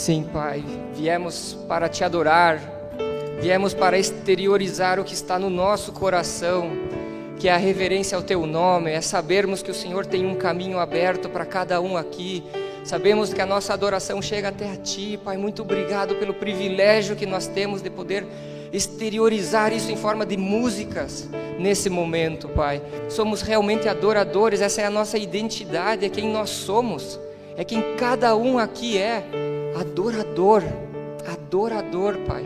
Sim, Pai, viemos para te adorar, viemos para exteriorizar o que está no nosso coração, que é a reverência ao Teu nome, é sabermos que o Senhor tem um caminho aberto para cada um aqui. Sabemos que a nossa adoração chega até a Ti, Pai. Muito obrigado pelo privilégio que nós temos de poder exteriorizar isso em forma de músicas nesse momento, Pai. Somos realmente adoradores, essa é a nossa identidade, é quem nós somos, é quem cada um aqui é adorador, adorador, Pai.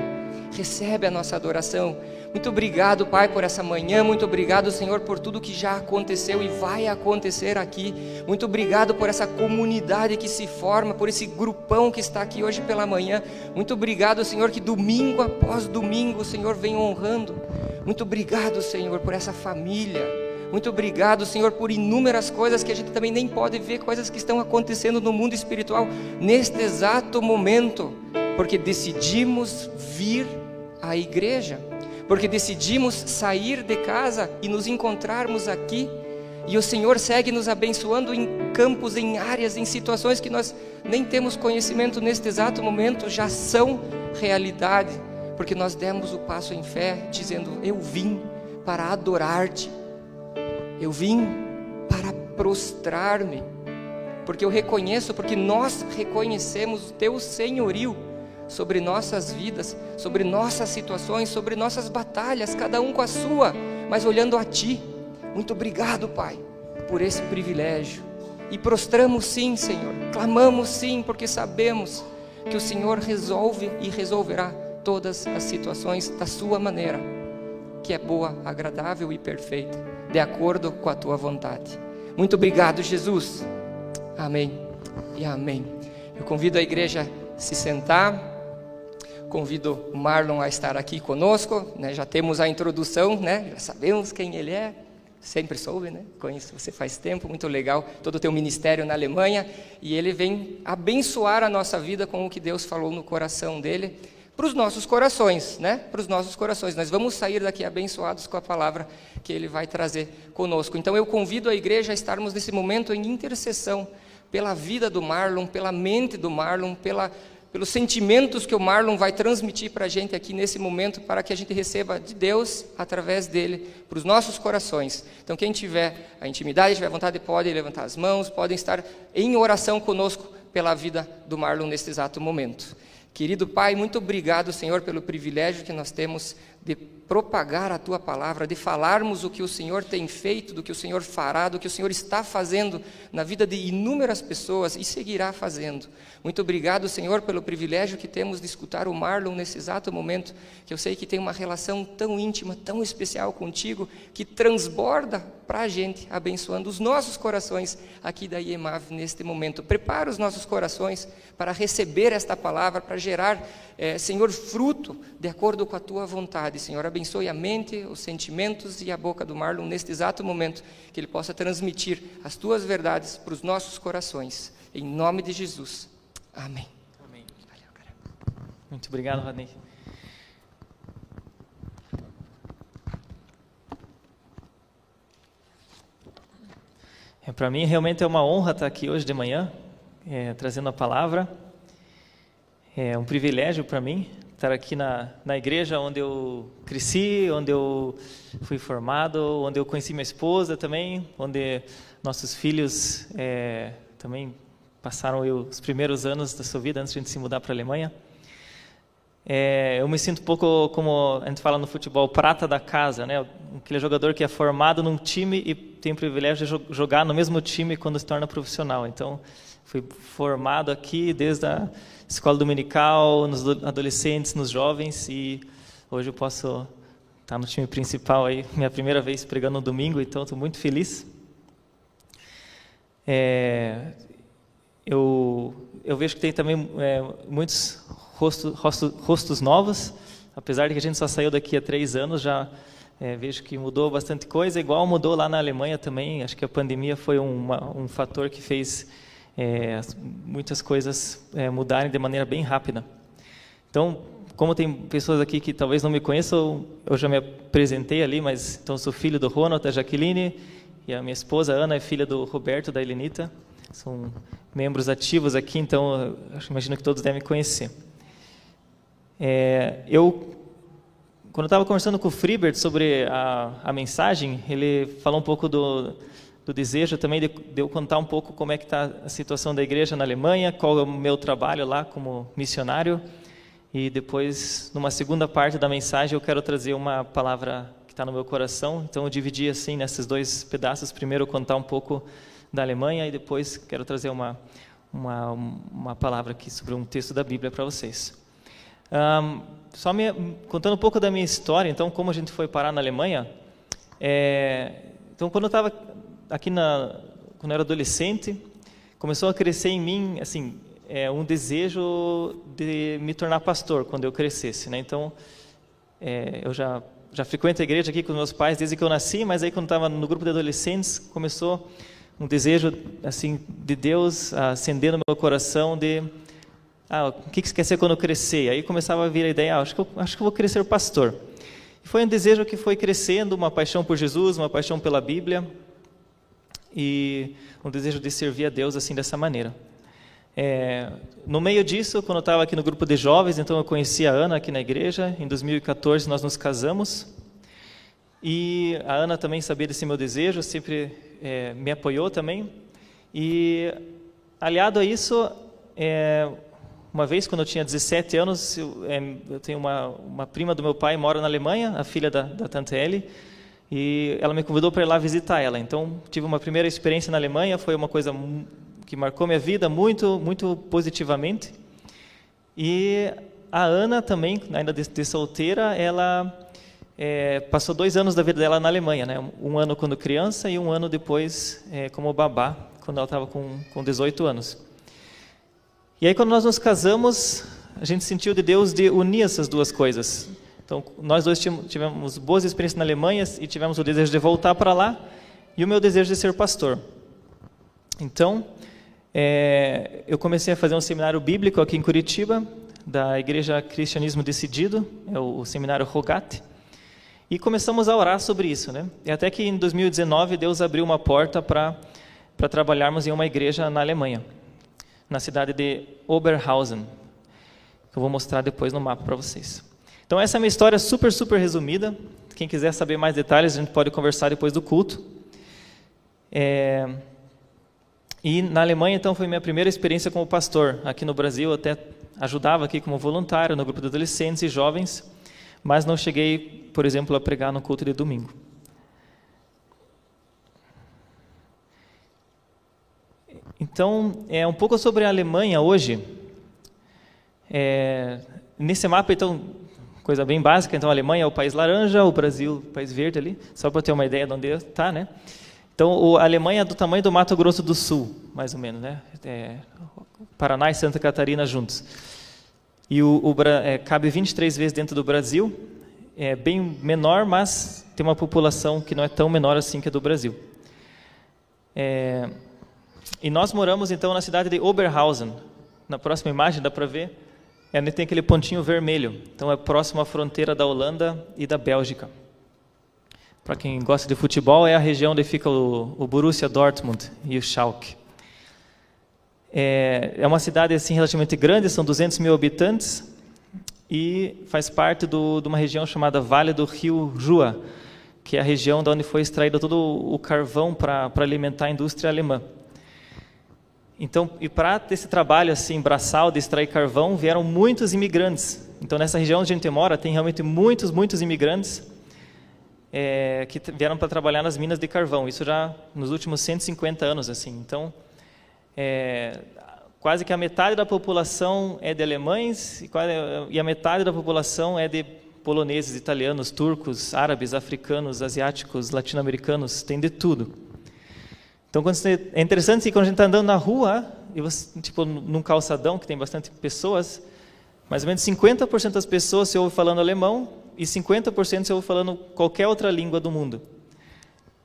Recebe a nossa adoração. Muito obrigado, Pai, por essa manhã. Muito obrigado, Senhor, por tudo que já aconteceu e vai acontecer aqui. Muito obrigado por essa comunidade que se forma, por esse grupão que está aqui hoje pela manhã. Muito obrigado, Senhor, que domingo após domingo o Senhor vem honrando. Muito obrigado, Senhor, por essa família. Muito obrigado, Senhor, por inúmeras coisas que a gente também nem pode ver, coisas que estão acontecendo no mundo espiritual neste exato momento, porque decidimos vir à igreja, porque decidimos sair de casa e nos encontrarmos aqui. E o Senhor segue nos abençoando em campos, em áreas, em situações que nós nem temos conhecimento neste exato momento, já são realidade, porque nós demos o passo em fé, dizendo: Eu vim para adorar-te eu vim para prostrar-me, porque eu reconheço, porque nós reconhecemos o teu senhorio sobre nossas vidas, sobre nossas situações, sobre nossas batalhas, cada um com a sua, mas olhando a ti. Muito obrigado, Pai, por esse privilégio. E prostramos sim, Senhor, clamamos sim, porque sabemos que o Senhor resolve e resolverá todas as situações da sua maneira, que é boa, agradável e perfeita de acordo com a tua vontade. Muito obrigado, Jesus. Amém e amém. Eu convido a igreja a se sentar. Convido o Marlon a estar aqui conosco. Né? Já temos a introdução, né? já sabemos quem ele é. Sempre soube, né? Conheço você faz tempo, muito legal. Todo o teu ministério na Alemanha. E ele vem abençoar a nossa vida com o que Deus falou no coração dele para os nossos corações, né? Para os nossos corações. Nós vamos sair daqui abençoados com a palavra que Ele vai trazer conosco. Então eu convido a igreja a estarmos nesse momento em intercessão pela vida do Marlon, pela mente do Marlon, pela, pelos sentimentos que o Marlon vai transmitir para a gente aqui nesse momento, para que a gente receba de Deus através dele para os nossos corações. Então quem tiver a intimidade, tiver vontade, pode levantar as mãos, podem estar em oração conosco pela vida do Marlon neste exato momento. Querido Pai, muito obrigado, Senhor, pelo privilégio que nós temos de propagar a tua palavra, de falarmos o que o Senhor tem feito, do que o Senhor fará, do que o Senhor está fazendo na vida de inúmeras pessoas e seguirá fazendo. Muito obrigado, Senhor, pelo privilégio que temos de escutar o Marlon nesse exato momento, que eu sei que tem uma relação tão íntima, tão especial contigo, que transborda para a gente, abençoando os nossos corações aqui da IEMAV neste momento. Prepara os nossos corações para receber esta palavra, para gerar, é, Senhor, fruto de acordo com a tua vontade. Senhor, abençoe a mente, os sentimentos e a boca do Marlon neste exato momento, que ele possa transmitir as tuas verdades para os nossos corações. Em nome de Jesus. Amém. Amém. Valeu. Muito obrigado, Rodney. É, Para mim, realmente é uma honra estar aqui hoje de manhã, é, trazendo a palavra. É um privilégio para mim estar aqui na, na igreja onde eu cresci, onde eu fui formado, onde eu conheci minha esposa também, onde nossos filhos é, também passaram os primeiros anos da sua vida antes de a gente se mudar para a Alemanha. É, eu me sinto um pouco como a gente fala no futebol, prata da casa, né? Aquele jogador que é formado num time e tem o privilégio de jogar no mesmo time quando se torna profissional. Então, fui formado aqui desde a escola dominical, nos adolescentes, nos jovens e hoje eu posso estar no time principal aí, minha primeira vez pregando no domingo, então estou muito feliz. É, eu, eu vejo que tem também é, muitos rostos, rostos, rostos, novos, apesar de que a gente só saiu daqui há três anos, já é, vejo que mudou bastante coisa, igual mudou lá na Alemanha também. Acho que a pandemia foi uma, um fator que fez é, muitas coisas é, mudarem de maneira bem rápida. Então, como tem pessoas aqui que talvez não me conheçam, eu já me apresentei ali, mas então sou filho do Ronald, da Jaqueline, E a minha esposa, Ana, é filha do Roberto, da Helenita. São membros ativos aqui, então eu imagino que todos devem conhecer. É, eu, quando estava conversando com o Freebert sobre a, a mensagem, ele falou um pouco do, do desejo também de, de, eu contar um pouco como é que está a situação da igreja na Alemanha, qual é o meu trabalho lá como missionário. E depois, numa segunda parte da mensagem, eu quero trazer uma palavra que está no meu coração. Então, eu dividi assim nesses dois pedaços. Primeiro, contar um pouco da Alemanha e depois quero trazer uma, uma, uma palavra aqui sobre um texto da Bíblia para vocês. Um, só me, contando um pouco da minha história, então, como a gente foi parar na Alemanha. É, então, quando eu estava aqui na, quando eu era adolescente, começou a crescer em mim, assim, é, um desejo de me tornar pastor quando eu crescesse, né? Então, é, eu já já frequento a igreja aqui com meus pais desde que eu nasci, mas aí quando estava no grupo de adolescentes começou um desejo assim de Deus acender no meu coração de ah, o que você quer ser quando crescer? Aí começava a vir a ideia, ah, acho que eu acho que eu vou crescer pastor. E foi um desejo que foi crescendo, uma paixão por Jesus, uma paixão pela Bíblia e um desejo de servir a Deus assim dessa maneira. É, no meio disso, quando eu estava aqui no grupo de jovens, então eu conheci a Ana aqui na igreja. Em 2014 nós nos casamos. E a Ana também sabia desse meu desejo, sempre é, me apoiou também. E aliado a isso, é, uma vez quando eu tinha 17 anos, eu, é, eu tenho uma, uma, prima do meu pai mora na Alemanha, a filha da, da Tante Ellie, e ela me convidou para ir lá visitar ela. Então tive uma primeira experiência na Alemanha, foi uma coisa que marcou minha vida muito, muito positivamente. E a Ana também, ainda de, de solteira, ela é, passou dois anos da vida dela na Alemanha, né? Um ano quando criança e um ano depois é, como babá, quando ela estava com, com 18 anos. E aí quando nós nos casamos, a gente sentiu de Deus de unir essas duas coisas. Então, nós dois tivemos boas experiências na Alemanha e tivemos o desejo de voltar para lá e o meu desejo de ser pastor. Então, é, eu comecei a fazer um seminário bíblico aqui em Curitiba, da Igreja Cristianismo Decidido, é o, o seminário Rogate, e começamos a orar sobre isso, né? E até que em 2019 Deus abriu uma porta para trabalharmos em uma igreja na Alemanha, na cidade de Oberhausen, que eu vou mostrar depois no mapa para vocês. Então essa é a minha história super super resumida. Quem quiser saber mais detalhes, a gente pode conversar depois do culto. É... E na Alemanha, então, foi minha primeira experiência como pastor. Aqui no Brasil, eu até ajudava aqui como voluntário no grupo de adolescentes e jovens, mas não cheguei, por exemplo, a pregar no culto de domingo. Então, é um pouco sobre a Alemanha hoje. É, nesse mapa, então, coisa bem básica. Então, a Alemanha é o país laranja, o Brasil, o país verde ali, só para ter uma ideia de onde está, né? Então, a Alemanha é do tamanho do Mato Grosso do Sul, mais ou menos, né? É, Paraná e Santa Catarina juntos. E o, o é, cabe 23 vezes dentro do Brasil. É bem menor, mas tem uma população que não é tão menor assim que a do Brasil. É, e nós moramos então na cidade de Oberhausen. Na próxima imagem dá para ver, é, tem aquele pontinho vermelho. Então é próximo à fronteira da Holanda e da Bélgica para quem gosta de futebol, é a região onde fica o, o Borussia Dortmund e o Schalke. É, é, uma cidade assim relativamente grande, são 200 mil habitantes e faz parte do, de uma região chamada Vale do Rio Jua, que é a região de onde foi extraído todo o carvão para alimentar a indústria alemã. Então, e para esse trabalho assim braçal de extrair carvão, vieram muitos imigrantes. Então, nessa região onde a gente mora, tem realmente muitos, muitos imigrantes é, que vieram para trabalhar nas minas de carvão. Isso já nos últimos 150 anos, assim. Então, é, quase que a metade da população é de alemães e, quase, e a metade da população é de poloneses, italianos, turcos, árabes, africanos, asiáticos, latino-americanos, tem de tudo. Então, você, é interessante que quando a gente está andando na rua, e você, tipo, num calçadão que tem bastante pessoas, mais ou menos 50% das pessoas se ouve falando alemão e 50% eu vou falando qualquer outra língua do mundo.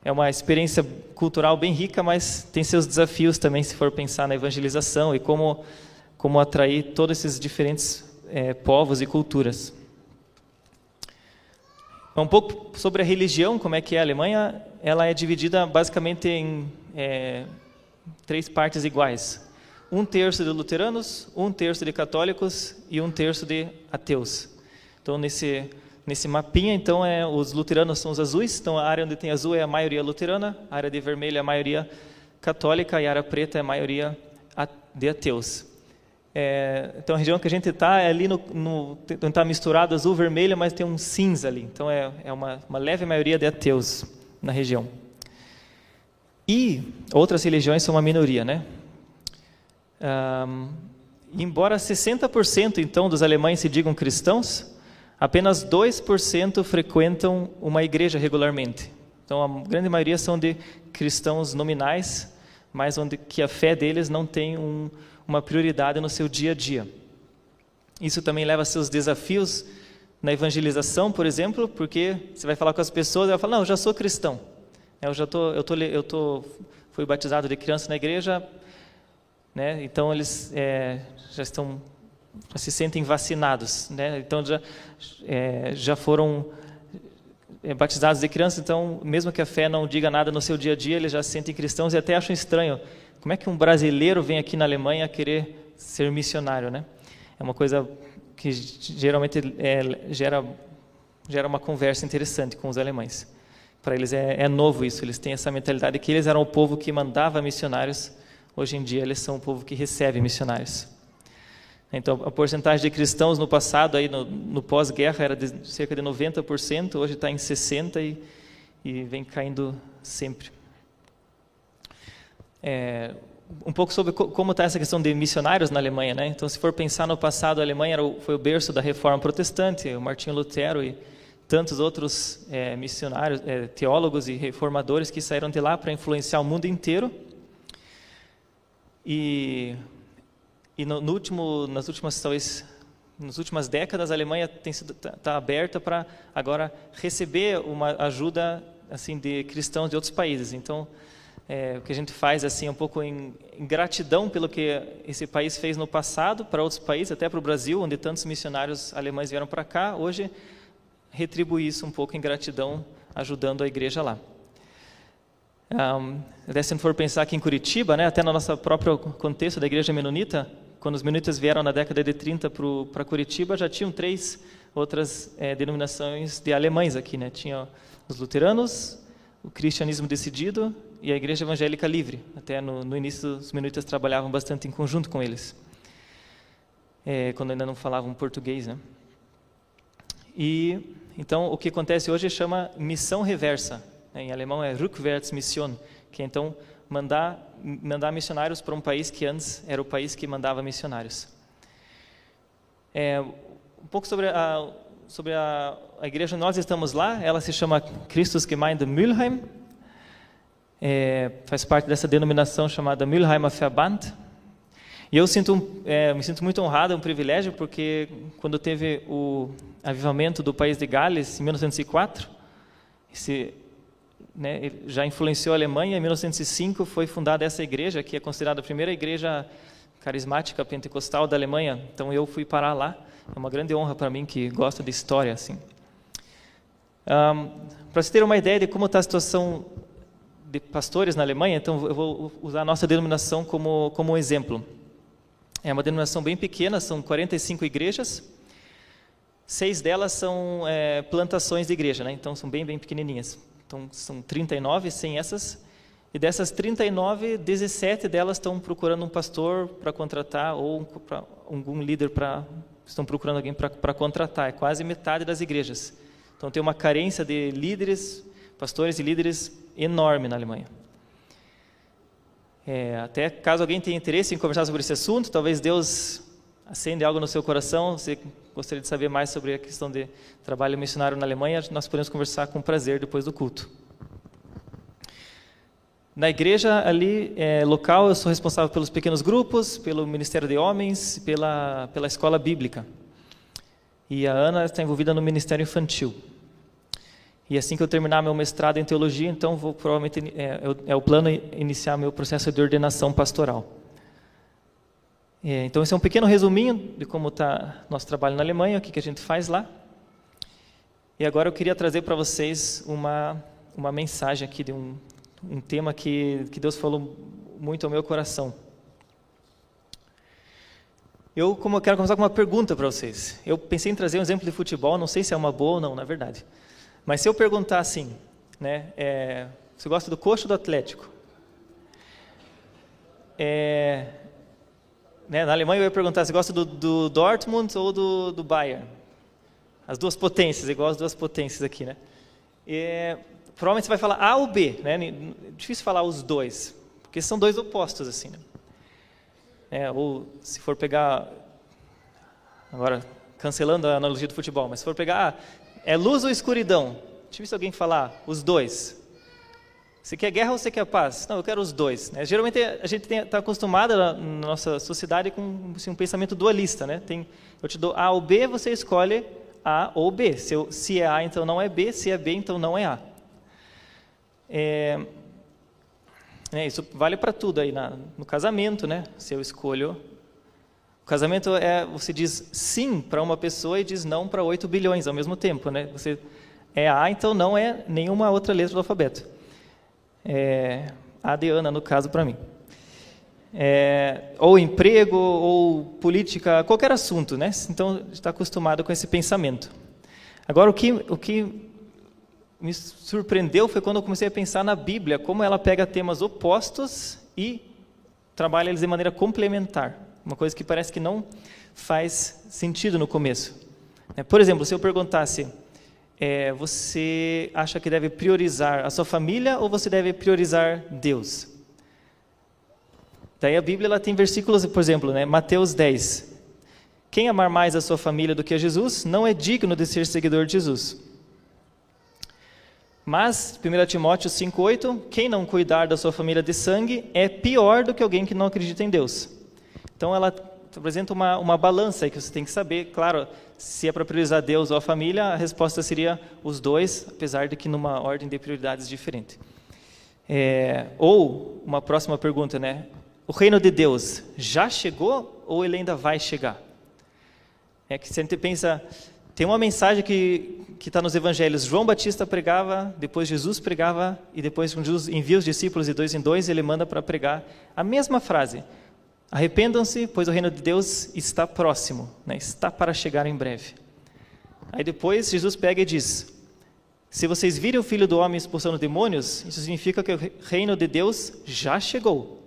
É uma experiência cultural bem rica, mas tem seus desafios também se for pensar na evangelização e como, como atrair todos esses diferentes é, povos e culturas. Um pouco sobre a religião, como é que é a Alemanha, ela é dividida basicamente em é, três partes iguais. Um terço de luteranos, um terço de católicos e um terço de ateus. Então, nesse, nesse mapinha, então, é, os luteranos são os azuis, então a área onde tem azul é a maioria luterana, a área de vermelho é a maioria católica e a área preta é a maioria de ateus. É, então a região que a gente está é ali no, está misturado azul vermelho, mas tem um cinza ali. Então é, é uma, uma leve maioria de ateus na região. E outras religiões são uma minoria, né? Um, embora 60% então dos alemães se digam cristãos, apenas 2% frequentam uma igreja regularmente. Então a grande maioria são de cristãos nominais, mas onde que a fé deles não tem um, uma prioridade no seu dia a dia. Isso também leva a seus desafios na evangelização, por exemplo, porque você vai falar com as pessoas e ela fala: "Não, eu já sou cristão. Eu já tô, eu tô, eu tô, fui batizado de criança na igreja, né? Então eles é, já estão, já se sentem vacinados, né? Então já, é, já foram é, batizados de criança, então mesmo que a fé não diga nada no seu dia a dia, eles já se sentem cristãos e até acham estranho como é que um brasileiro vem aqui na Alemanha querer ser missionário, né? É uma coisa que geralmente é, gera gera uma conversa interessante com os alemães. Para eles é, é, novo isso, eles têm essa mentalidade que eles eram o povo que mandava missionários, hoje em dia eles são o povo que recebe missionários. Então, a porcentagem de cristãos no passado, aí no, no pós-guerra, era de cerca de 90%, hoje está em 60% e, e vem caindo sempre. É, um pouco sobre como está essa questão de missionários na Alemanha, né? Então, se for pensar no passado, a Alemanha o, foi o berço da Reforma Protestante, o Martinho Lutero e tantos outros é, missionários, é, teólogos e reformadores que saíram de lá para influenciar o mundo inteiro. E, e no, no último, nas últimas talvez nas últimas décadas a Alemanha tem sido tá, tá aberta para agora receber uma ajuda assim de cristãos de outros países. Então é, o que a gente faz assim é um pouco em, em, gratidão pelo que esse país fez no passado para outros países, até para o Brasil, onde tantos missionários alemães vieram para cá. Hoje retribuir isso um pouco em gratidão, ajudando a igreja lá. Um, se for pensar aqui em Curitiba, né, até no nosso próprio contexto da igreja menonita, quando os menonitas vieram na década de 30 para Curitiba, já tinham três outras é, denominações de alemães aqui. Né? Tinha os luteranos, o cristianismo decidido e a Igreja Evangélica Livre. Até no, no início, os menonitas trabalhavam bastante em conjunto com eles, é, quando ainda não falavam português. Né? E então o que acontece hoje chama missão reversa. Né? Em alemão é Rückwärtsmission, que é então mandar mandar missionários para um país que antes era o país que mandava missionários. É, um pouco sobre a sobre a, a igreja nós estamos lá. Ela se chama Christusgemeinde Mülheim é, faz parte dessa denominação chamada Mülheimer Verband. E eu sinto, é, me sinto muito honrado, é um privilégio, porque quando teve o avivamento do país de Gales, em 1904, esse, né, já influenciou a Alemanha. Em 1905 foi fundada essa igreja, que é considerada a primeira igreja carismática pentecostal da Alemanha. Então eu fui parar lá. É uma grande honra para mim que gosta de história assim. Um, para você ter uma ideia de como está a situação de pastores na Alemanha, então eu vou usar a nossa denominação como, como um exemplo. É uma denominação bem pequena, são 45 igrejas, seis delas são é, plantações de igreja, né? então são bem, bem pequenininhas. Então são 39, sem essas, e dessas 39, 17 delas estão procurando um pastor para contratar ou pra, algum líder para estão procurando alguém para contratar. É quase metade das igrejas. Então tem uma carência de líderes, pastores e líderes enorme na Alemanha. É, até caso alguém tenha interesse em conversar sobre esse assunto, talvez Deus acende algo no seu coração, você gostaria de saber mais sobre a questão de trabalho missionário na Alemanha, nós podemos conversar com prazer depois do culto. Na igreja ali é, local, eu sou responsável pelos pequenos grupos, pelo Ministério de Homens, pela, pela escola bíblica. E a Ana está envolvida no Ministério Infantil. E assim que eu terminar meu mestrado em teologia, então vou provavelmente é, é o plano iniciar meu processo de ordenação pastoral. É, então esse é um pequeno resuminho de como está nosso trabalho na Alemanha, o que, que a gente faz lá. E agora eu queria trazer para vocês uma, uma mensagem aqui de um, um tema que, que Deus falou muito ao meu coração. Eu como quero começar com uma pergunta para vocês. Eu pensei em trazer um exemplo de futebol, não sei se é uma boa ou não, na verdade. Mas se eu perguntar assim, né, é, você gosta do coxo ou do Atlético? É, né, na Alemanha eu ia perguntar, você gosta do, do Dortmund ou do, do Bayern? As duas potências, igual as duas potências aqui, né? É, provavelmente você vai falar A ou B, né? Difícil falar os dois, porque são dois opostos, assim, né? É, ou se for pegar, agora cancelando a analogia do futebol, mas se for pegar, ah, é luz ou escuridão? Difícil alguém falar os dois. Você quer guerra ou você quer paz? Não, eu quero os dois. Né? Geralmente a gente está acostumada na nossa sociedade com assim, um pensamento dualista. Né? Tem, eu te dou A ou B, você escolhe A ou B. Se, eu, se é A, então não é B. Se é B, então não é A. É, é, isso vale para tudo aí na, no casamento, né? Se eu escolho. Casamento é você diz sim para uma pessoa e diz não para 8 bilhões ao mesmo tempo, né? Você é A, então não é nenhuma outra letra do alfabeto. É, a de Ana, no caso, para mim. É, ou emprego, ou política, qualquer assunto, né? Então, está acostumado com esse pensamento. Agora, o que, o que me surpreendeu foi quando eu comecei a pensar na Bíblia, como ela pega temas opostos e trabalha eles de maneira complementar. Uma coisa que parece que não faz sentido no começo. É, por exemplo, se eu perguntasse, é, você acha que deve priorizar a sua família ou você deve priorizar Deus? Daí a Bíblia ela tem versículos, por exemplo, né, Mateus 10. Quem amar mais a sua família do que a Jesus não é digno de ser seguidor de Jesus. Mas, 1 Timóteo 5,8, quem não cuidar da sua família de sangue é pior do que alguém que não acredita em Deus. Então, ela apresenta uma, uma balança aí que você tem que saber. Claro, se é para priorizar Deus ou a família, a resposta seria os dois, apesar de que numa ordem de prioridades diferente. É, ou, uma próxima pergunta, né? O reino de Deus já chegou ou ele ainda vai chegar? É que se a gente pensa, tem uma mensagem que está nos evangelhos. João Batista pregava, depois Jesus pregava, e depois, quando Jesus envia os discípulos de dois em dois, ele manda para pregar a mesma frase: Arrependam-se, pois o reino de Deus está próximo, né? está para chegar em breve. Aí depois Jesus pega e diz: Se vocês virem o filho do homem expulsando demônios, isso significa que o reino de Deus já chegou.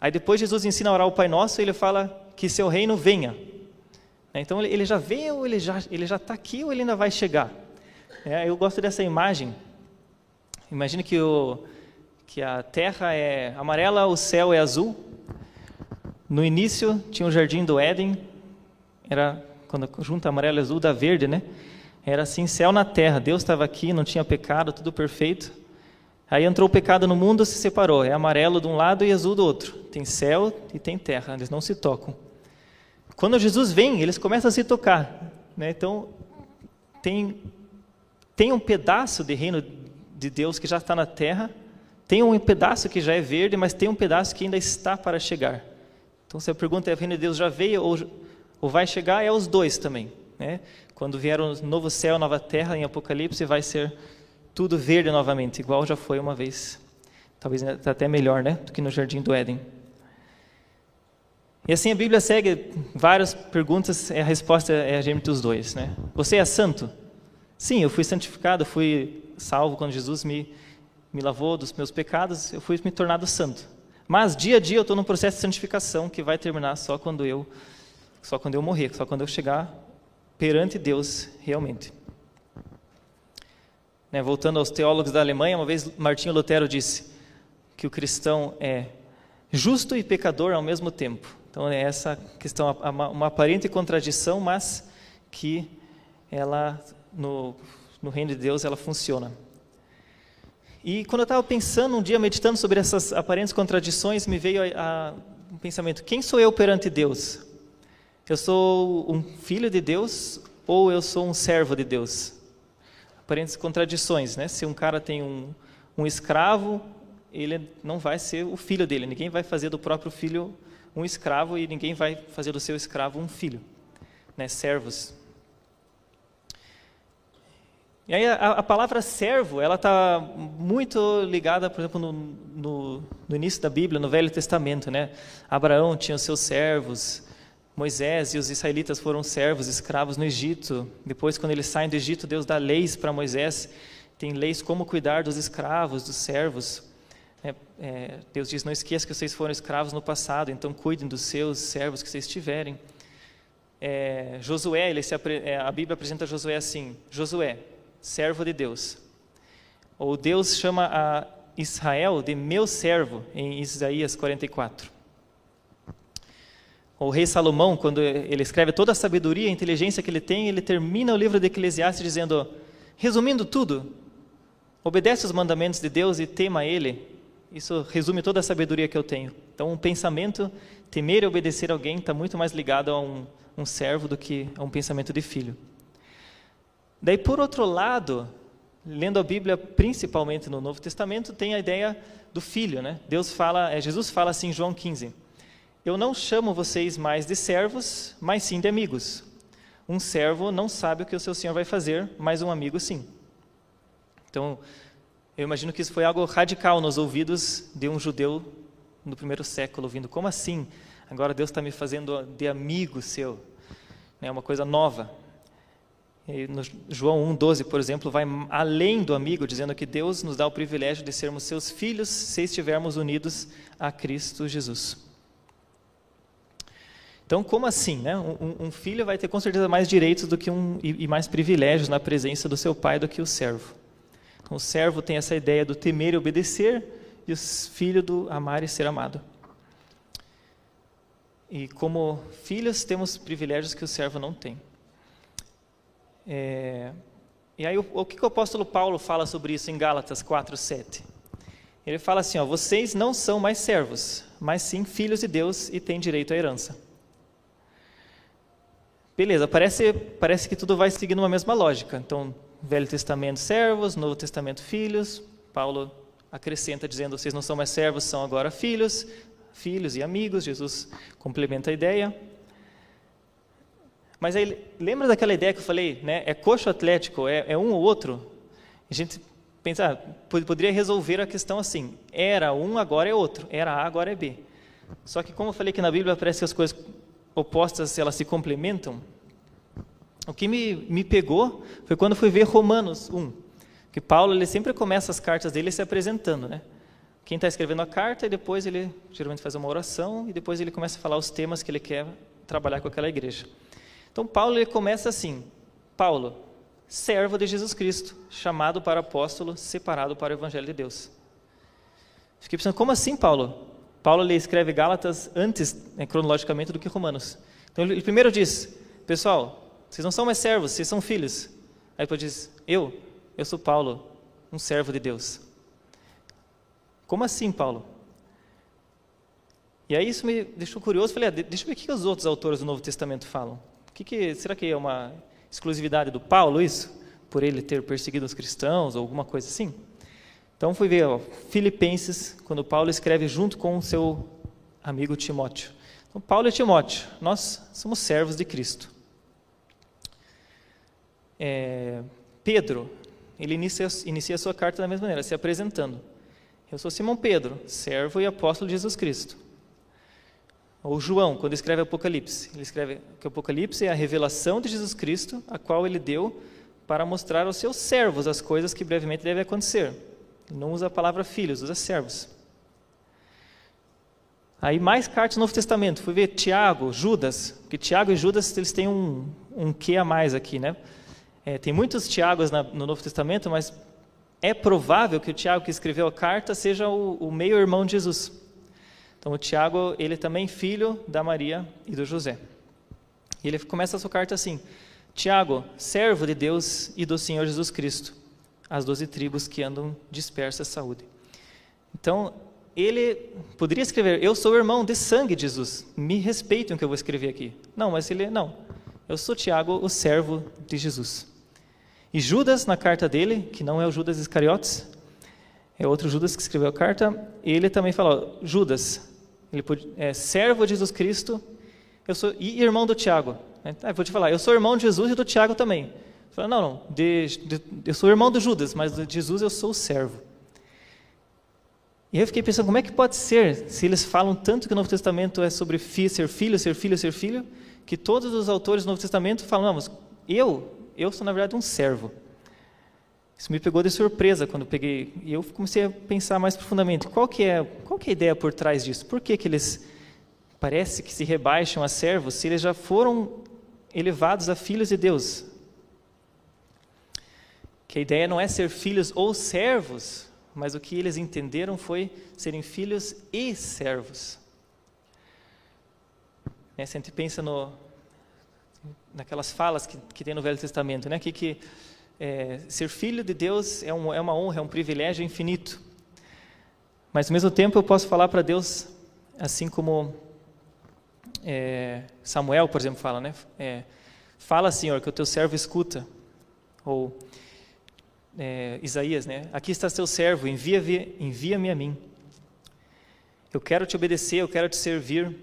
Aí depois Jesus ensina a orar o Pai Nosso e ele fala que seu reino venha. Né? Então ele já veio, ou ele já ele já está aqui ou ele ainda vai chegar. É, eu gosto dessa imagem. Imagine que o que a terra é amarela, o céu é azul. No início tinha o jardim do Éden, era quando junta amarelo e azul da verde, né? Era assim, céu na terra. Deus estava aqui, não tinha pecado, tudo perfeito. Aí entrou o pecado no mundo, se separou. É amarelo de um lado e azul do outro. Tem céu e tem terra, eles não se tocam. Quando Jesus vem, eles começam a se tocar. Né? Então, tem, tem um pedaço de reino de Deus que já está na terra, tem um pedaço que já é verde, mas tem um pedaço que ainda está para chegar. Então, se a pergunta é: o reino de Deus já veio ou, ou vai chegar? É os dois também. Né? Quando vier o um novo céu, nova terra, em Apocalipse, vai ser tudo verde novamente, igual já foi uma vez. Talvez até melhor né? do que no jardim do Éden. E assim a Bíblia segue várias perguntas, a resposta é a gêmea dos dois. Né? Você é santo? Sim, eu fui santificado, fui salvo quando Jesus me, me lavou dos meus pecados, eu fui me tornado santo. Mas dia a dia eu estou num processo de santificação que vai terminar só quando eu só quando eu morrer, só quando eu chegar perante Deus realmente. Né, voltando aos teólogos da Alemanha, uma vez Martinho Lutero disse que o cristão é justo e pecador ao mesmo tempo. Então, é essa questão, uma aparente contradição, mas que ela, no, no reino de Deus, ela funciona. E quando eu estava pensando um dia, meditando sobre essas aparentes contradições, me veio a, a, um pensamento: quem sou eu perante Deus? Eu sou um filho de Deus ou eu sou um servo de Deus? Aparentes contradições, né? Se um cara tem um, um escravo, ele não vai ser o filho dele, ninguém vai fazer do próprio filho um escravo e ninguém vai fazer do seu escravo um filho, né? servos. E aí a, a palavra servo, ela está muito ligada, por exemplo, no, no, no, início da Bíblia, no Velho Testamento, né? Abraão tinha os seus servos, Moisés e os israelitas foram servos, escravos no Egito. Depois, quando eles saem do Egito, Deus dá leis para Moisés, tem leis como cuidar dos escravos, dos servos. É, é, Deus diz: não esqueça que vocês foram escravos no passado, então cuidem dos seus servos que vocês tiverem. É, Josué, se, é, a Bíblia apresenta Josué assim: Josué, servo de Deus. Ou Deus chama a Israel de meu servo, em Isaías 44. O rei Salomão, quando ele escreve toda a sabedoria e inteligência que ele tem, ele termina o livro de Eclesiastes dizendo: resumindo tudo, obedece os mandamentos de Deus e tema Ele. Isso resume toda a sabedoria que eu tenho. Então, um pensamento, temer e obedecer alguém, está muito mais ligado a um, um servo do que a um pensamento de filho. Daí, por outro lado, lendo a Bíblia, principalmente no Novo Testamento, tem a ideia do filho, né? Deus fala, é, Jesus fala assim em João 15: Eu não chamo vocês mais de servos, mas sim de amigos. Um servo não sabe o que o seu senhor vai fazer, mas um amigo sim. Então, eu imagino que isso foi algo radical nos ouvidos de um judeu no primeiro século, ouvindo: como assim? Agora Deus está me fazendo de amigo seu. É uma coisa nova. E no João 1,12, por exemplo, vai além do amigo, dizendo que Deus nos dá o privilégio de sermos seus filhos se estivermos unidos a Cristo Jesus. Então, como assim? Né? Um, um filho vai ter com certeza mais direitos do que um, e, e mais privilégios na presença do seu pai do que o servo. Então, o servo tem essa ideia do temer e obedecer, e o filho do amar e ser amado. E como filhos, temos privilégios que o servo não tem. É, e aí o, o, que o apóstolo Paulo fala sobre isso em Gálatas 4, 7? Ele fala assim, ó, vocês não são mais servos, mas sim filhos de Deus e têm direito à herança. Beleza, parece, parece que tudo vai seguindo uma mesma lógica. Então, Velho Testamento servos, Novo Testamento filhos. Paulo acrescenta dizendo, vocês não são mais servos, são agora filhos, filhos e amigos. Jesus complementa a ideia. Mas aí, lembra daquela ideia que eu falei, né? É coxo atlético, é, é um ou outro? A gente pensa, ah, poderia resolver a questão assim: era um, agora é outro. Era A, agora é B. Só que, como eu falei que na Bíblia parece que as coisas opostas elas se complementam, o que me, me pegou foi quando fui ver Romanos 1, que Paulo ele sempre começa as cartas dele se apresentando, né? Quem está escrevendo a carta e depois ele geralmente faz uma oração e depois ele começa a falar os temas que ele quer trabalhar com aquela igreja. Então Paulo ele começa assim: Paulo, servo de Jesus Cristo, chamado para apóstolo, separado para o evangelho de Deus. Fiquei pensando, como assim, Paulo? Paulo ele escreve Gálatas antes, né, cronologicamente, do que Romanos. Então ele primeiro diz: Pessoal, vocês não são mais servos, vocês são filhos. Aí depois diz: Eu, eu sou Paulo, um servo de Deus. Como assim, Paulo? E aí isso me deixou curioso. Falei: ah, Deixa eu ver o que os outros autores do Novo Testamento falam. Que que, será que é uma exclusividade do Paulo isso? Por ele ter perseguido os cristãos ou alguma coisa assim? Então fui ver ó, Filipenses, quando Paulo escreve junto com o seu amigo Timóteo. Então, Paulo e Timóteo, nós somos servos de Cristo. É, Pedro, ele inicia, inicia a sua carta da mesma maneira, se apresentando. Eu sou Simão Pedro, servo e apóstolo de Jesus Cristo. Ou João, quando escreve Apocalipse, ele escreve que Apocalipse é a revelação de Jesus Cristo, a qual ele deu para mostrar aos seus servos as coisas que brevemente devem acontecer. Ele não usa a palavra filhos, usa servos. Aí mais cartas do Novo Testamento, fui ver Tiago, Judas, porque Tiago e Judas eles têm um, um quê a mais aqui, né? É, tem muitos Tiagos na, no Novo Testamento, mas é provável que o Tiago que escreveu a carta seja o, o meio-irmão de Jesus. Então, o Tiago, ele é também filho da Maria e do José. E ele começa a sua carta assim: Tiago, servo de Deus e do Senhor Jesus Cristo, as doze tribos que andam dispersas saúde. Então, ele poderia escrever: Eu sou irmão de sangue de Jesus, me respeitem o que eu vou escrever aqui. Não, mas ele, não. Eu sou Tiago, o servo de Jesus. E Judas, na carta dele, que não é o Judas Iscariotes, é outro Judas que escreveu a carta, ele também fala: Judas, ele é servo de Jesus Cristo, eu sou e irmão do Tiago. Ah, vou te falar, eu sou irmão de Jesus e do Tiago também. Fala, não, não, de, de, eu sou irmão do Judas, mas de Jesus eu sou servo. E eu fiquei pensando, como é que pode ser, se eles falam tanto que o Novo Testamento é sobre fi, ser filho, ser filho, ser filho, que todos os autores do Novo Testamento falam, não, mas eu, eu sou na verdade um servo. Isso me pegou de surpresa quando peguei, e eu comecei a pensar mais profundamente, qual que é, qual que é a ideia por trás disso? Por que que eles parece que se rebaixam a servos se eles já foram elevados a filhos de Deus? que a ideia não é ser filhos ou servos, mas o que eles entenderam foi serem filhos e servos. É, se a gente pensa no, naquelas falas que, que tem no Velho Testamento, né, que, que é, ser filho de Deus é, um, é uma honra, é um privilégio infinito. Mas ao mesmo tempo eu posso falar para Deus, assim como é, Samuel, por exemplo, fala, né? É, fala, Senhor, que o teu servo escuta. Ou é, Isaías, né? Aqui está seu servo, envia-me envia a mim. Eu quero te obedecer, eu quero te servir.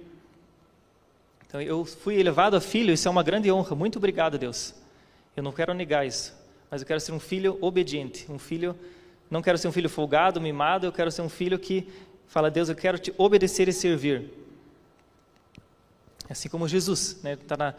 Então, eu fui elevado a filho, isso é uma grande honra. Muito obrigado, Deus. Eu não quero negar isso, mas eu quero ser um filho obediente, um filho. Não quero ser um filho folgado, mimado. Eu quero ser um filho que fala, Deus, eu quero te obedecer e servir. Assim como Jesus, né? Está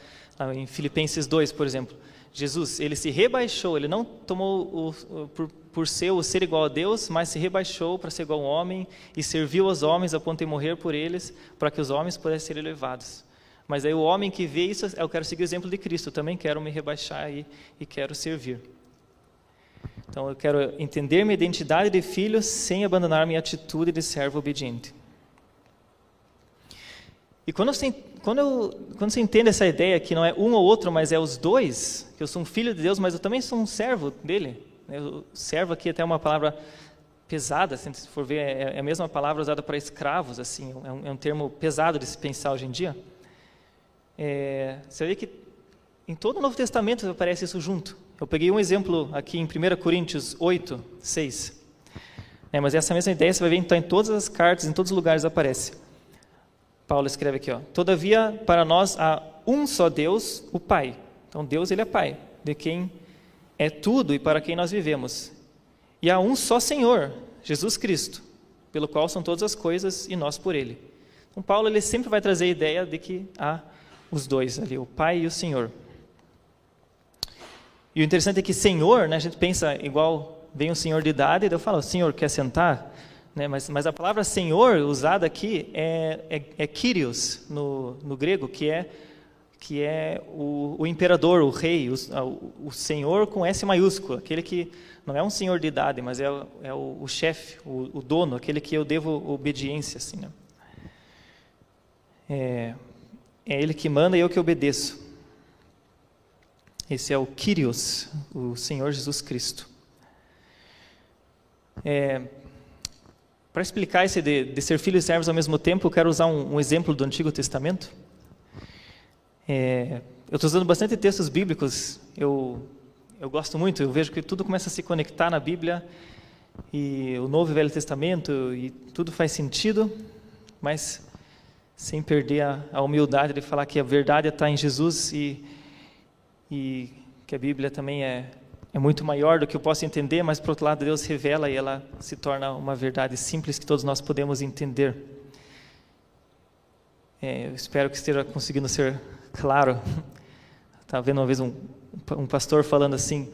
em Filipenses 2, por exemplo. Jesus, ele se rebaixou, ele não tomou o, o, por, por ser o ser igual a Deus, mas se rebaixou para ser igual a um homem e serviu aos homens a ponto de morrer por eles, para que os homens pudessem ser elevados. Mas aí o homem que vê isso, eu quero seguir o exemplo de Cristo, eu também quero me rebaixar e, e quero servir. Então eu quero entender minha identidade de filho sem abandonar minha atitude de servo obediente. E quando você, quando, eu, quando você entende essa ideia que não é um ou outro, mas é os dois, que eu sou um filho de Deus, mas eu também sou um servo dele. Eu, servo aqui é até uma palavra pesada, assim, se for ver, é, é a mesma palavra usada para escravos, assim, é um, é um termo pesado de se pensar hoje em dia. É, você vê que em todo o Novo Testamento aparece isso junto. Eu peguei um exemplo aqui em 1 Coríntios 8, 6. É, mas essa mesma ideia você vai ver então, em todas as cartas, em todos os lugares aparece. Paulo escreve aqui, ó. Todavia, para nós há um só Deus, o Pai. Então, Deus, ele é Pai, de quem é tudo e para quem nós vivemos. E há um só Senhor, Jesus Cristo, pelo qual são todas as coisas e nós por ele. Então, Paulo, ele sempre vai trazer a ideia de que há os dois ali, o Pai e o Senhor. E o interessante é que Senhor, né, a gente pensa igual, vem um senhor de idade, e eu falo, Senhor, quer sentar? Né? Mas, mas, a palavra Senhor usada aqui é, é, é Kyrios no, no, grego, que é, que é o, o imperador, o rei, o, o, Senhor com S maiúsculo, aquele que não é um senhor de idade, mas é, é o, o chefe, o, dono, aquele que eu devo obediência. Assim, né? é, é ele que manda e eu que obedeço. Esse é o Kyrios, o Senhor Jesus Cristo. É, para explicar esse de, de, ser filhos e servos ao mesmo tempo, eu quero usar um, um exemplo do Antigo Testamento. É, eu estou usando bastante textos bíblicos, eu, eu gosto muito, eu vejo que tudo começa a se conectar na Bíblia, e o Novo e Velho Testamento, e tudo faz sentido, mas sem perder a, a humildade de falar que a verdade está em Jesus e, e que a Bíblia também é, é muito maior do que eu posso entender, mas por outro lado Deus revela e ela se torna uma verdade simples que todos nós podemos entender. É, eu espero que esteja conseguindo ser claro. Estava vendo uma vez um, um pastor falando assim: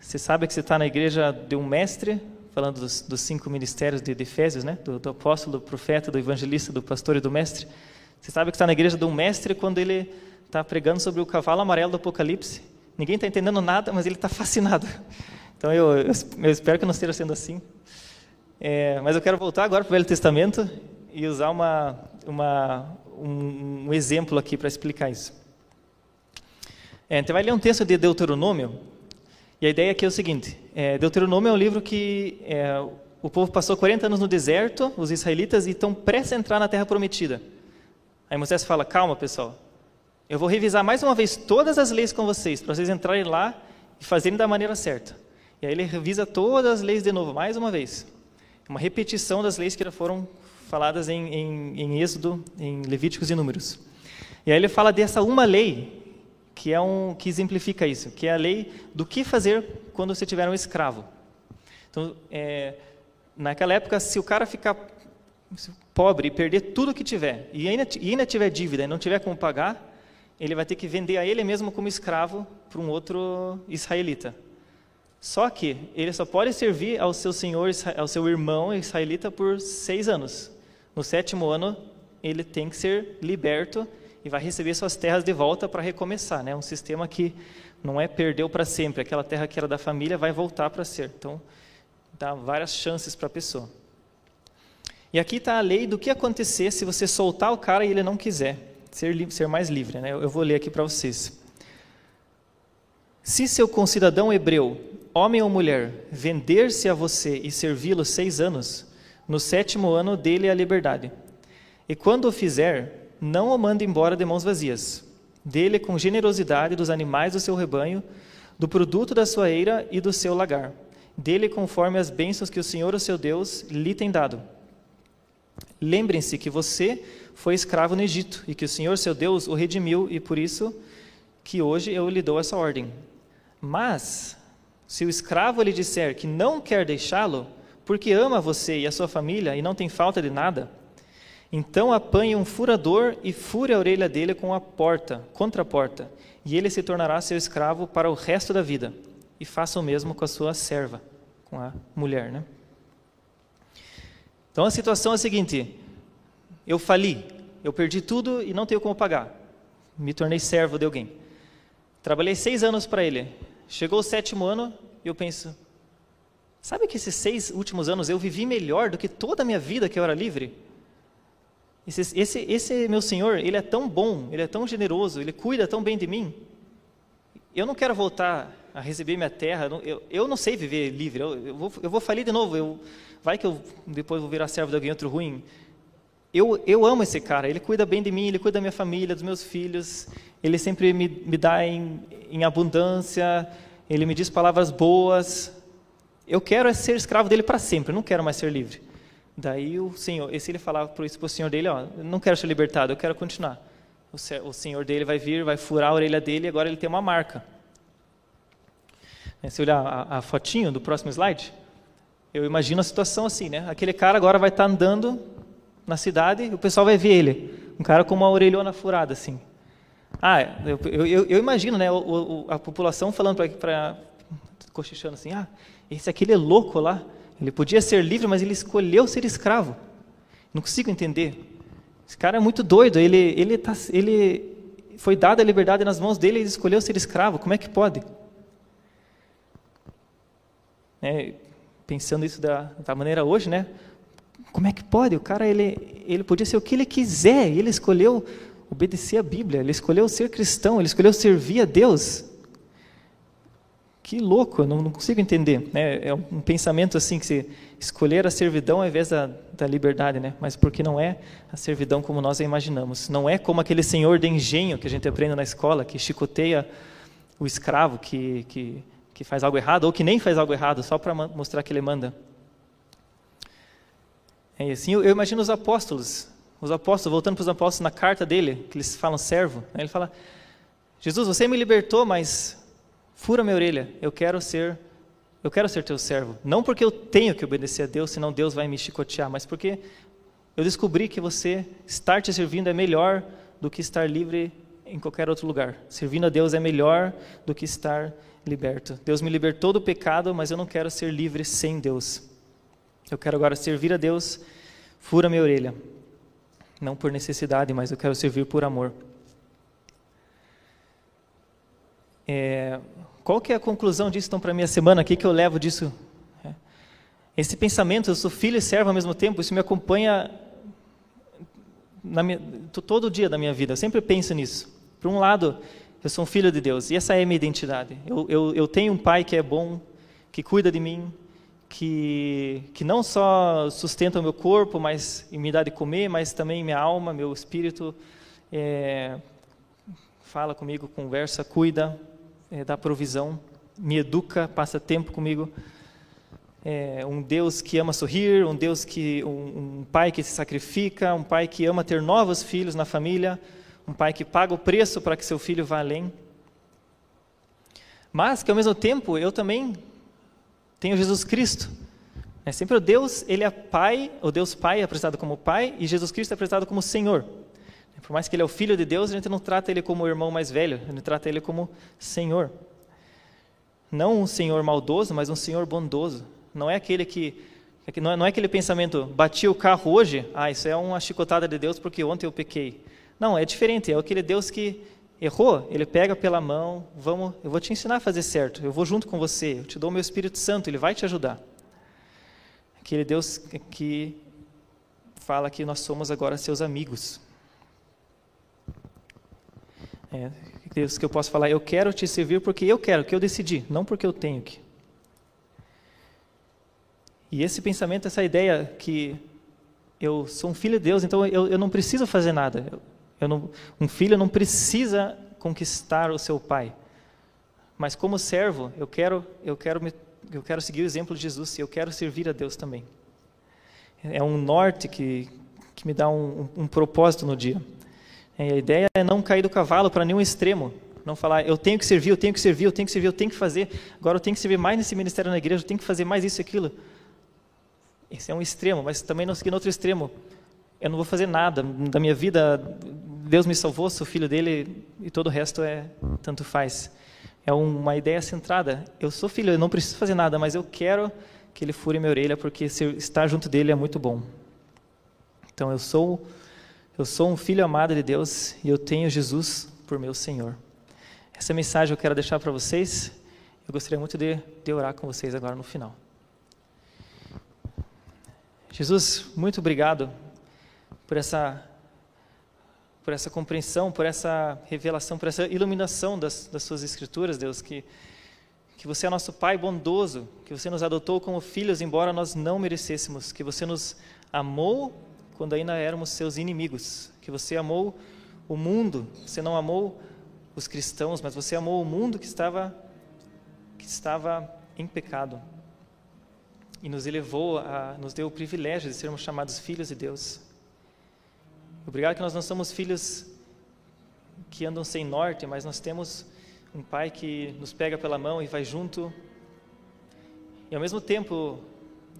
você sabe que você está na igreja de um mestre, falando dos, dos cinco ministérios de, de Efésios, né? Do, do, apóstolo, do profeta, do evangelista, do pastor e do mestre. Você sabe que está na igreja de um mestre quando ele está pregando sobre o cavalo amarelo do Apocalipse Ninguém está entendendo nada, mas ele está fascinado. Então eu, eu, espero que não esteja sendo assim. É, mas eu quero voltar agora para o Velho Testamento e usar uma, uma, um, um exemplo aqui para explicar isso. É, gente vai ler um texto de Deuteronômio, e a ideia aqui é o seguinte: é, Deuteronômio é um livro que é, o povo passou 40 anos no deserto, os israelitas, e estão prestes a entrar na Terra Prometida. Aí Moisés fala: calma, pessoal, eu vou revisar mais uma vez todas as leis com vocês, para vocês entrarem lá e fazerem da maneira certa. E aí ele revisa todas as leis de novo, mais uma vez. Uma repetição das leis que já foram faladas em, em, em Êxodo, em Levíticos e Números. E aí ele fala dessa uma lei, que que é um que exemplifica isso, que é a lei do que fazer quando você tiver um escravo. Então, é, naquela época, se o cara ficar pobre e perder tudo que tiver e ainda, e ainda tiver dívida e não tiver como pagar, ele vai ter que vender a ele mesmo como escravo para um outro israelita. Só que ele só pode servir ao seu senhor, ao seu irmão israelita por seis anos. No sétimo ano, ele tem que ser liberto e vai receber suas terras de volta para recomeçar. É né? um sistema que não é perdeu para sempre. Aquela terra que era da família vai voltar para ser. Então, dá várias chances para a pessoa. E aqui está a lei do que acontecer se você soltar o cara e ele não quiser ser, ser mais livre. Né? Eu vou ler aqui para vocês. Se seu concidadão hebreu, homem ou mulher, vender-se a você e servi-lo seis anos, no sétimo ano dele a liberdade. E quando o fizer, não o mande embora de mãos vazias. Dele com generosidade dos animais do seu rebanho, do produto da sua eira e do seu lagar. Dele conforme as bênçãos que o Senhor, o seu Deus, lhe tem dado. Lembrem-se que você foi escravo no Egito e que o Senhor, seu Deus, o redimiu e por isso que hoje eu lhe dou essa ordem. Mas, se o escravo lhe disser que não quer deixá-lo, porque ama você e a sua família e não tem falta de nada, então apanhe um furador e fure a orelha dele com a porta, contra a porta, e ele se tornará seu escravo para o resto da vida. E faça o mesmo com a sua serva, com a mulher, né? Então a situação é a seguinte: eu fali, eu perdi tudo e não tenho como pagar. Me tornei servo de alguém. Trabalhei seis anos para ele. Chegou o sétimo ano e eu penso: sabe que esses seis últimos anos eu vivi melhor do que toda a minha vida que eu era livre? Esse, esse, esse meu senhor, ele é tão bom, ele é tão generoso, ele cuida tão bem de mim. Eu não quero voltar a receber minha terra. Eu, eu não sei viver livre. Eu, eu, vou, eu vou falir de novo. Eu, vai que eu depois vou virar servo de alguém outro ruim. Eu, eu amo esse cara. Ele cuida bem de mim, ele cuida da minha família, dos meus filhos. Ele sempre me, me dá em, em abundância. Ele me diz palavras boas. Eu quero é ser escravo dele para sempre. Não quero mais ser livre. Daí o senhor, e se ele falar para o senhor dele, ó, não quero ser libertado, eu quero continuar. O, senhor dele vai vir, vai furar a orelha dele e agora ele tem uma marca. Se olhar a, a fotinho do próximo slide, eu imagino a situação assim, né? Aquele cara agora vai estar tá andando na cidade o pessoal vai ver ele, um cara com uma orelhona furada assim. Ah, eu, eu, eu imagino, né? O, o, a população falando para cochichando assim, ah, esse aquele é louco lá. Ele podia ser livre, mas ele escolheu ser escravo. Não consigo entender. Esse cara é muito doido. Ele, ele, tá, ele foi dada a liberdade nas mãos dele e ele escolheu ser escravo. Como é que pode? É, pensando isso da, da maneira hoje, né? Como é que pode? O cara ele, ele podia ser o que ele quiser. Ele escolheu obedecer a Bíblia. Ele escolheu ser cristão. Ele escolheu servir a Deus. Que louco, não, não consigo entender. Né? É um pensamento assim que se escolher a servidão ao invés da, da liberdade, né? Mas porque não é a servidão como nós a imaginamos. Não é como aquele senhor de engenho que a gente aprende na escola, que chicoteia o escravo que, que, que faz algo errado, ou que nem faz algo errado, só para mostrar que ele manda. É assim, eu, eu imagino os apóstolos, os apóstolos, voltando para os apóstolos na carta dele, que eles falam servo, né? ele fala, Jesus, você me libertou, mas fura minha orelha, eu quero ser eu quero ser teu servo, não porque eu tenho que obedecer a Deus, senão Deus vai me chicotear, mas porque eu descobri que você estar te servindo é melhor do que estar livre em qualquer outro lugar. Servindo a Deus é melhor do que estar liberto. Deus me libertou do pecado, mas eu não quero ser livre sem Deus. Eu quero agora servir a Deus, fura minha orelha. Não por necessidade, mas eu quero servir por amor. É, qual que é a conclusão disso então para minha semana? O que, que eu levo disso? É, esse pensamento, eu sou filho e servo ao mesmo tempo, isso me acompanha minha, todo dia da minha vida. Eu sempre penso nisso. Por um lado, eu sou um filho de Deus e essa é a minha identidade. Eu, eu, eu tenho um pai que é bom, que cuida de mim, que, que não só sustenta o meu corpo, mas me dá de comer, mas também minha alma, meu espírito é, fala comigo, conversa, cuida, é, dá provisão, me educa, passa tempo comigo. É um Deus que ama sorrir, um Deus que um, um, pai que se sacrifica, um pai que ama ter novos filhos na família, um pai que paga o preço para que seu filho vá além. mas que ao mesmo tempo eu também tenho Jesus Cristo. É sempre o Deus, ele é Pai, o Deus Pai é apresentado como Pai e Jesus Cristo é apresentado como Senhor. Por mais que ele é o Filho de Deus, a gente não trata ele como o irmão mais velho, a gente trata ele como Senhor. Não um Senhor maldoso, mas um Senhor bondoso. Não é aquele que é não, é, não é aquele pensamento, bati o carro hoje, ah, isso é uma chicotada de Deus porque ontem eu pequei. Não, é diferente, é aquele Deus que errou, ele pega pela mão, vamos, eu vou te ensinar a fazer certo, eu vou junto com você, eu te dou o meu Espírito Santo, ele vai te ajudar. Aquele Deus que fala que nós somos agora seus amigos. É, Deus que eu posso falar, eu quero te servir porque eu quero, que eu decidi, não porque eu tenho que. E esse pensamento, essa ideia que eu sou um filho de Deus, então eu, eu não preciso fazer nada. Eu não, um filho não precisa conquistar o seu pai. Mas como servo, eu quero, eu quero, me, eu quero seguir o exemplo de Jesus e eu quero servir a Deus também. É um norte que, que me dá um, um, um propósito no dia. É, a ideia é não cair do cavalo para nenhum extremo. Não falar, eu tenho que servir, eu tenho que servir, eu tenho que servir, eu tenho que fazer. Agora eu tenho que servir mais nesse ministério na igreja, eu tenho que fazer mais isso e aquilo. Esse é um extremo, mas também não seguir no outro extremo. Eu não vou fazer nada da minha vida. Deus me salvou, sou filho dele e todo o resto é tanto faz. É uma ideia centrada. Eu sou filho, eu não preciso fazer nada, mas eu quero que ele fure minha orelha porque estar junto dele é muito bom. Então eu sou eu sou um filho amado de Deus e eu tenho Jesus por meu Senhor. Essa mensagem eu quero deixar para vocês. Eu gostaria muito de, de orar com vocês agora no final. Jesus, muito obrigado por essa, por essa compreensão, por essa revelação, por essa iluminação das, das Suas Escrituras, Deus, que, que você é nosso Pai bondoso, que você nos adotou como filhos, embora nós não merecêssemos, que você nos amou quando ainda éramos seus inimigos, que você amou o mundo, você não amou os cristãos, mas você amou o mundo que estava, que estava em pecado e nos elevou, a, nos deu o privilégio de sermos chamados filhos de Deus. Obrigado que nós não somos filhos que andam sem norte, mas nós temos um Pai que nos pega pela mão e vai junto. E ao mesmo tempo,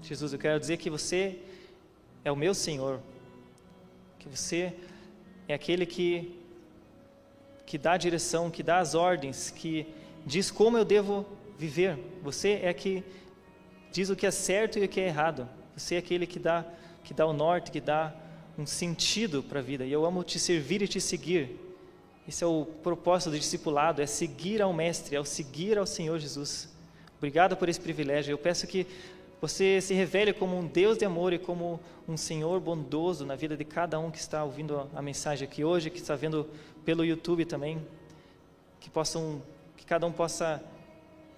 Jesus, eu quero dizer que você é o meu Senhor, que você é aquele que que dá a direção, que dá as ordens, que diz como eu devo viver. Você é que diz o que é certo e o que é errado. Você é aquele que dá, que dá o norte, que dá um sentido para a vida. E eu amo te servir e te seguir. Esse é o propósito do discipulado, é seguir ao Mestre, é o seguir ao Senhor Jesus. Obrigado por esse privilégio. Eu peço que você se revele como um Deus de amor e como um Senhor bondoso na vida de cada um que está ouvindo a mensagem aqui hoje, que está vendo pelo YouTube também, que possam, que cada um possa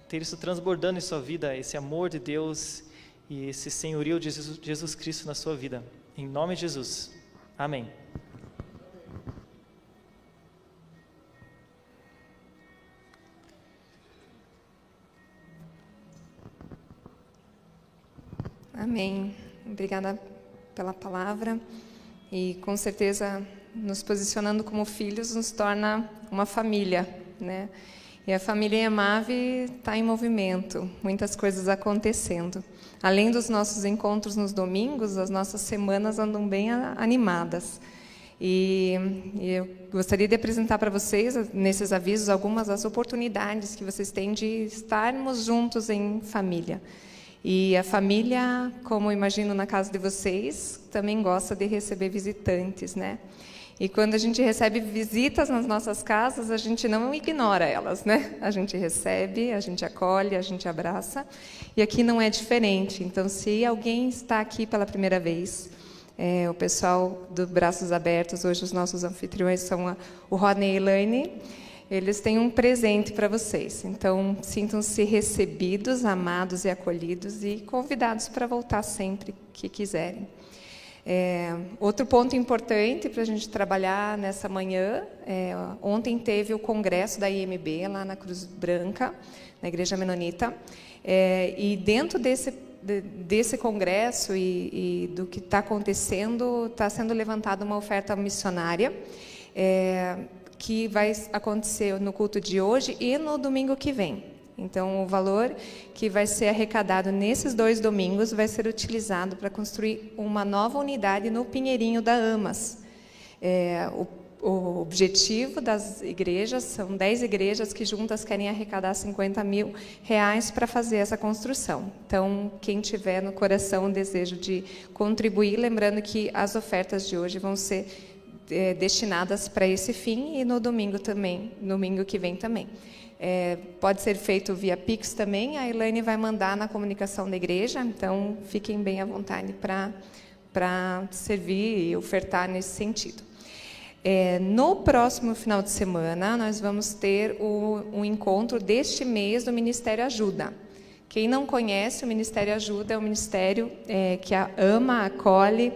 ter isso transbordando em sua vida, esse amor de Deus e esse senhorio de Jesus Cristo na sua vida. Em nome de Jesus. Amém. Amém. Obrigada pela palavra. E com certeza, nos posicionando como filhos nos torna uma família, né? E a família Emave está em movimento, muitas coisas acontecendo. Além dos nossos encontros nos domingos, as nossas semanas andam bem animadas. E, e eu gostaria de apresentar para vocês, nesses avisos, algumas das oportunidades que vocês têm de estarmos juntos em família. E a família, como imagino na casa de vocês, também gosta de receber visitantes, né? E quando a gente recebe visitas nas nossas casas, a gente não ignora elas, né? A gente recebe, a gente acolhe, a gente abraça. E aqui não é diferente. Então, se alguém está aqui pela primeira vez, é, o pessoal do Braços Abertos, hoje os nossos anfitriões são a, o Rodney e Elaine, eles têm um presente para vocês. Então, sintam-se recebidos, amados e acolhidos e convidados para voltar sempre que quiserem. É, outro ponto importante para a gente trabalhar nessa manhã, é, ontem teve o congresso da IMB lá na Cruz Branca, na Igreja Menonita, é, e dentro desse, de, desse congresso e, e do que está acontecendo, está sendo levantada uma oferta missionária, é, que vai acontecer no culto de hoje e no domingo que vem. Então, o valor que vai ser arrecadado nesses dois domingos vai ser utilizado para construir uma nova unidade no Pinheirinho da Amas. É, o o objetivo das igrejas são 10 igrejas que juntas querem arrecadar 50 mil reais para fazer essa construção. Então, quem tiver no coração o desejo de contribuir, lembrando que as ofertas de hoje vão ser é, destinadas para esse fim e no domingo também, domingo que vem também. É, pode ser feito via Pix também, a Elaine vai mandar na comunicação da igreja, então fiquem bem à vontade para servir e ofertar nesse sentido. É, no próximo final de semana, nós vamos ter o, um encontro deste mês do Ministério Ajuda. Quem não conhece, o Ministério Ajuda é um ministério é, que ama, acolhe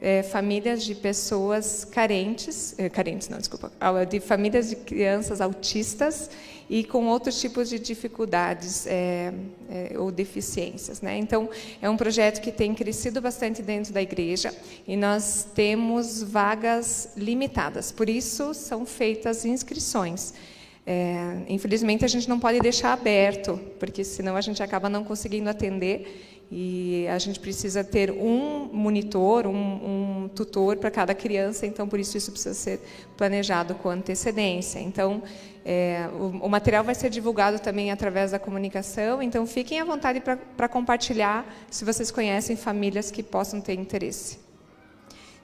é, famílias de pessoas carentes, é, carentes não, desculpa, de famílias de crianças autistas e com outros tipos de dificuldades é, é, ou deficiências. Né? Então, é um projeto que tem crescido bastante dentro da igreja e nós temos vagas limitadas, por isso são feitas inscrições. É, infelizmente, a gente não pode deixar aberto, porque senão a gente acaba não conseguindo atender e a gente precisa ter um monitor, um, um tutor para cada criança, então por isso isso precisa ser planejado com antecedência. Então, é, o, o, material vai ser divulgado também através da comunicação, então fiquem à vontade para compartilhar se vocês conhecem famílias que possam ter interesse.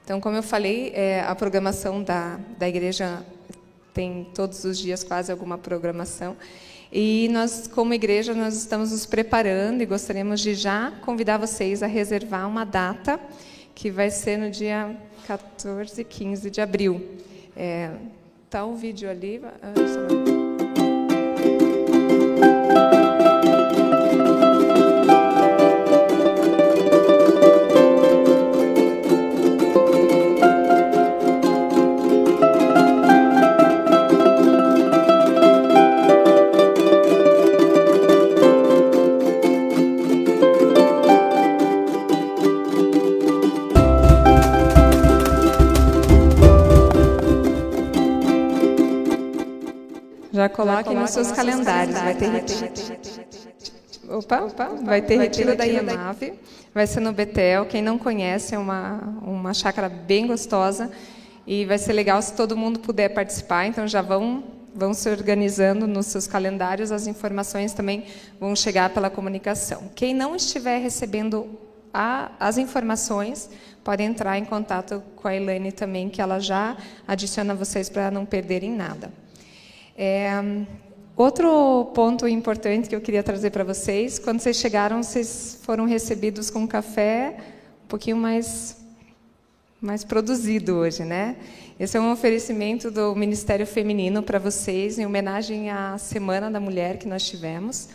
Então, como eu falei, é, a programação da, da igreja tem todos os dias quase alguma programação. E nós, como igreja, nós estamos nos preparando e gostaríamos de já convidar vocês a reservar uma data que vai ser no dia 14 e 15 de abril. É, tá o vídeo ali. Ah, Já coloquem nos seus calendários, vai ter retiro. Opa, opa, vai ter retiro da IEMAV, vai ser no Betel. Quem não conhece, é uma, uma chácara bem gostosa e vai ser legal se todo mundo puder participar. Então já vão vão se organizando nos seus calendários, as informações também vão chegar pela comunicação. Quem não estiver recebendo a, as informações, pode entrar em contato com a Elaine também, que ela já adiciona vocês para não perderem nada. É, outro ponto importante que eu queria trazer para vocês, quando vocês chegaram, vocês foram recebidos com café um pouquinho mais mais produzido hoje, né? Esse é um oferecimento do Ministério Feminino para vocês, em homenagem à Semana da Mulher que nós tivemos.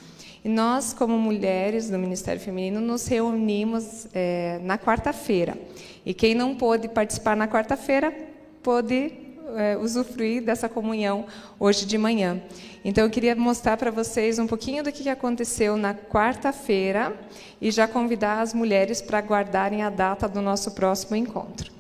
E nós, como mulheres do Ministério Feminino, nos reunimos é, na quarta-feira. E quem não pôde participar na quarta-feira, pôde é, usufruir dessa comunhão hoje de manhã. Então, eu queria mostrar para vocês um pouquinho do que aconteceu na quarta-feira e já convidar as mulheres para guardarem a data do nosso próximo encontro.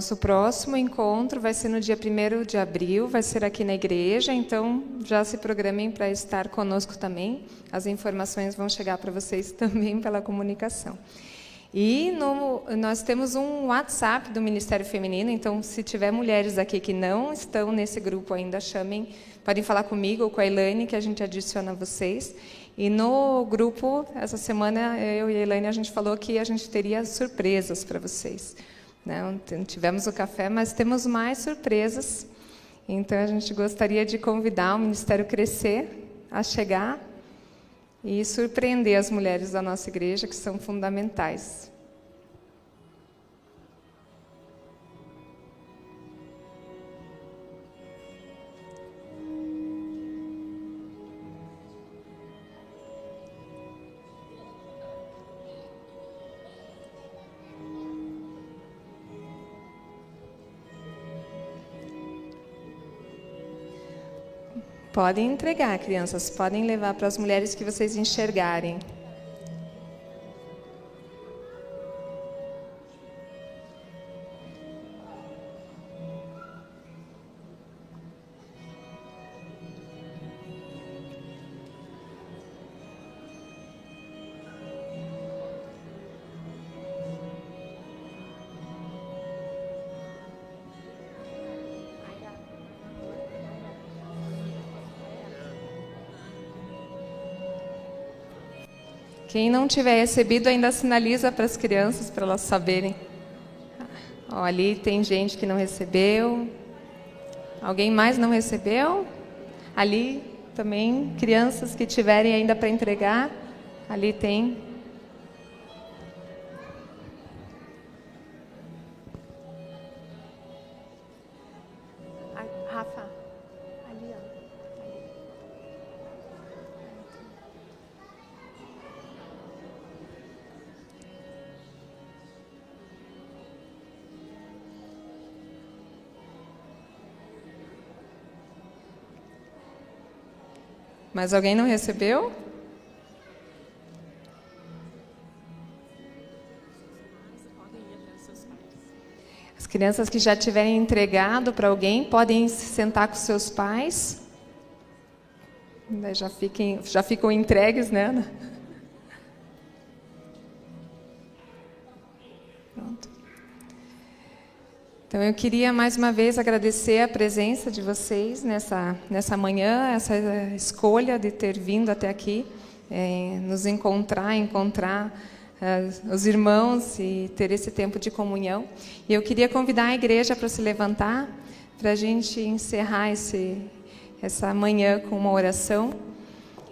Nosso próximo encontro vai ser no dia 1 de abril, vai ser aqui na igreja, então já se programem para estar conosco também. As informações vão chegar para vocês também pela comunicação. E no, nós temos um WhatsApp do Ministério Feminino, então se tiver mulheres aqui que não estão nesse grupo ainda, chamem, podem falar comigo ou com a Elaine, que a gente adiciona vocês. E no grupo, essa semana, eu e a Elaine, a gente falou que a gente teria surpresas para vocês. Não, tivemos o café, mas temos mais surpresas. Então a gente gostaria de convidar o Ministério Crescer a chegar e surpreender as mulheres da nossa igreja, que são fundamentais. Podem entregar, crianças, podem levar para as mulheres que vocês enxergarem. Quem não tiver recebido ainda sinaliza para as crianças para elas saberem. Ó, ali tem gente que não recebeu. Alguém mais não recebeu? Ali também crianças que tiverem ainda para entregar. Ali tem Mas alguém não recebeu? As crianças que já tiverem entregado para alguém podem se sentar com seus pais. Já, fiquem, já ficam entregues, né? Então eu queria mais uma vez agradecer a presença de vocês nessa, nessa manhã, essa escolha de ter vindo até aqui, é, nos encontrar, encontrar uh, os irmãos e ter esse tempo de comunhão. E eu queria convidar a igreja para se levantar, para a gente encerrar esse, essa manhã com uma oração.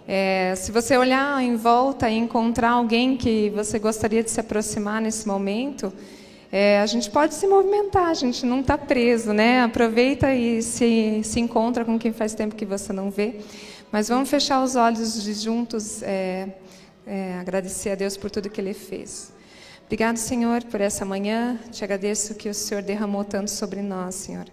É, se você olhar em volta e encontrar alguém que você gostaria de se aproximar nesse momento, é, a gente pode se movimentar, a gente não está preso, né? Aproveita e se, se encontra com quem faz tempo que você não vê. Mas vamos fechar os olhos juntos, é, é, agradecer a Deus por tudo que Ele fez. Obrigado, Senhor, por essa manhã. Te agradeço que o Senhor derramou tanto sobre nós, Senhor.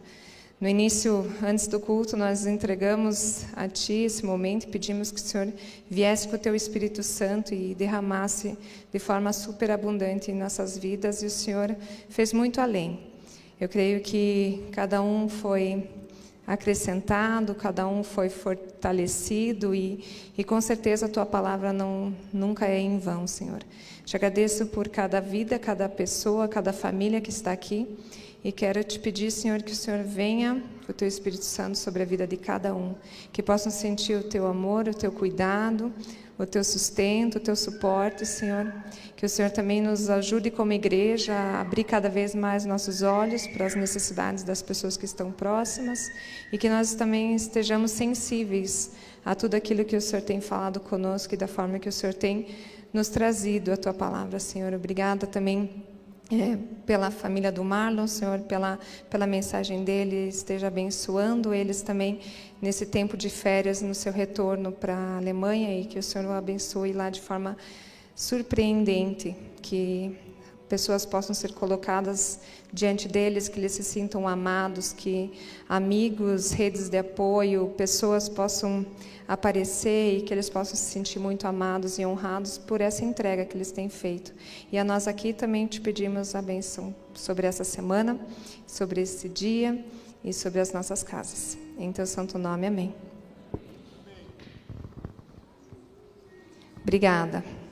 No início, antes do culto, nós entregamos a Ti esse momento e pedimos que o Senhor viesse com o Teu Espírito Santo e derramasse de forma superabundante em nossas vidas, e o Senhor fez muito além. Eu creio que cada um foi acrescentado, cada um foi fortalecido e, e com certeza a Tua palavra não, nunca é em vão, Senhor. Te agradeço por cada vida, cada pessoa, cada família que está aqui. E quero te pedir, Senhor, que o Senhor venha o teu Espírito Santo sobre a vida de cada um, que possam sentir o teu amor, o teu cuidado, o teu sustento, o teu suporte, Senhor. Que o Senhor também nos ajude como igreja a abrir cada vez mais nossos olhos para as necessidades das pessoas que estão próximas e que nós também estejamos sensíveis a tudo aquilo que o Senhor tem falado conosco e da forma que o Senhor tem nos trazido a tua palavra, Senhor. Obrigada também é, pela família do Marlon, Senhor, pela, pela mensagem dele, esteja abençoando eles também nesse tempo de férias, no seu retorno para a Alemanha e que o Senhor o abençoe lá de forma surpreendente, que pessoas possam ser colocadas diante deles, que eles se sintam amados, que amigos, redes de apoio, pessoas possam aparecer e que eles possam se sentir muito amados e honrados por essa entrega que eles têm feito. E a nós aqui também te pedimos a bênção sobre essa semana, sobre esse dia e sobre as nossas casas. Em teu santo nome, amém. Obrigada.